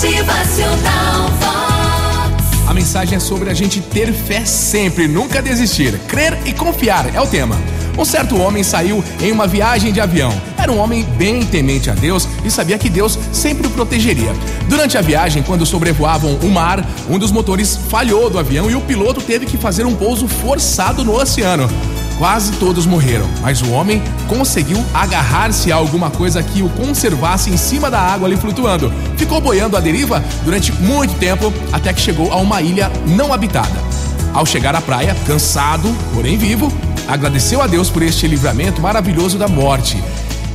Motivacional Vox. A mensagem é sobre a gente ter fé sempre, nunca desistir. Crer e confiar é o tema. Um certo homem saiu em uma viagem de avião. Era um homem bem temente a Deus e sabia que Deus sempre o protegeria. Durante a viagem, quando sobrevoavam o mar, um dos motores falhou do avião e o piloto teve que fazer um pouso forçado no oceano. Quase todos morreram, mas o homem conseguiu agarrar-se a alguma coisa que o conservasse em cima da água ali flutuando. Ficou boiando à deriva durante muito tempo até que chegou a uma ilha não habitada. Ao chegar à praia, cansado, porém vivo, agradeceu a Deus por este livramento maravilhoso da morte.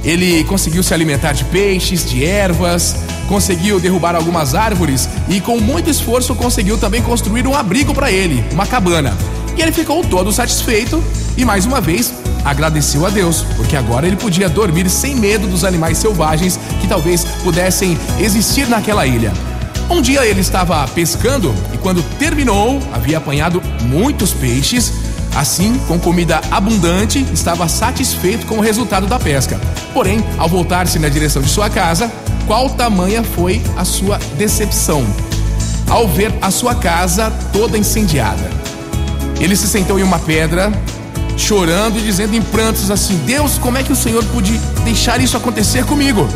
Ele conseguiu se alimentar de peixes, de ervas, conseguiu derrubar algumas árvores e, com muito esforço, conseguiu também construir um abrigo para ele, uma cabana. E ele ficou todo satisfeito e, mais uma vez, agradeceu a Deus, porque agora ele podia dormir sem medo dos animais selvagens que talvez pudessem existir naquela ilha. Um dia ele estava pescando e, quando terminou, havia apanhado muitos peixes. Assim, com comida abundante, estava satisfeito com o resultado da pesca. Porém, ao voltar-se na direção de sua casa, qual tamanha foi a sua decepção ao ver a sua casa toda incendiada? Ele se sentou em uma pedra, chorando e dizendo em prantos assim: Deus, como é que o Senhor pôde deixar isso acontecer comigo?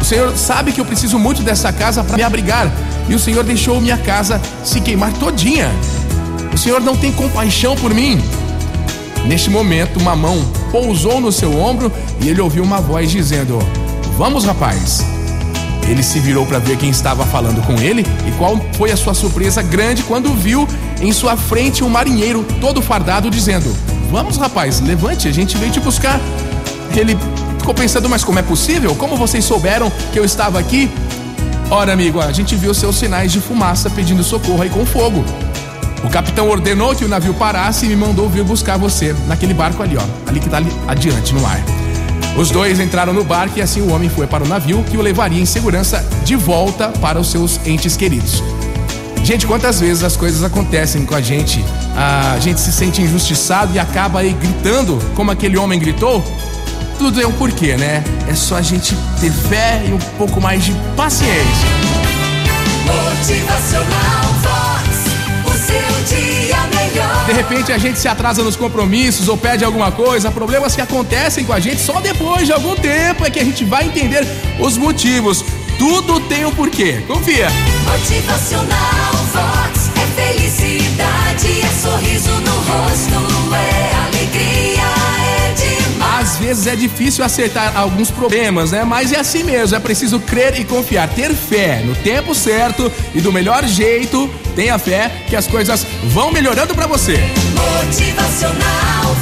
O Senhor sabe que eu preciso muito dessa casa para me abrigar e o Senhor deixou minha casa se queimar todinha. O Senhor não tem compaixão por mim. Neste momento, uma mão pousou no seu ombro e ele ouviu uma voz dizendo: Vamos, rapaz. Ele se virou para ver quem estava falando com ele e qual foi a sua surpresa grande quando viu em sua frente um marinheiro todo fardado dizendo: Vamos, rapaz, levante, a gente veio te buscar. Ele ficou pensando: Mas como é possível? Como vocês souberam que eu estava aqui? Ora, amigo, a gente viu seus sinais de fumaça pedindo socorro aí com fogo. O capitão ordenou que o navio parasse e me mandou vir buscar você naquele barco ali, ó, ali que tá ali adiante no mar. Os dois entraram no barco e assim o homem foi para o navio que o levaria em segurança de volta para os seus entes queridos. Gente, quantas vezes as coisas acontecem com a gente, a gente se sente injustiçado e acaba aí gritando, como aquele homem gritou? Tudo é um porquê, né? É só a gente ter fé e um pouco mais de paciência. Motivacional Vox. O seu dia melhor. De repente a gente se atrasa nos compromissos ou pede alguma coisa, problemas que acontecem com a gente só depois de algum tempo é que a gente vai entender os motivos. Tudo tem um porquê. Confia. Motivacional Vox é felicidade, é sorriso no rosto, é alegria, é demais. Às vezes é difícil acertar alguns problemas, né? Mas é assim mesmo, é preciso crer e confiar, ter fé no tempo certo e do melhor jeito. Tenha fé que as coisas vão melhorando pra você. Motivacional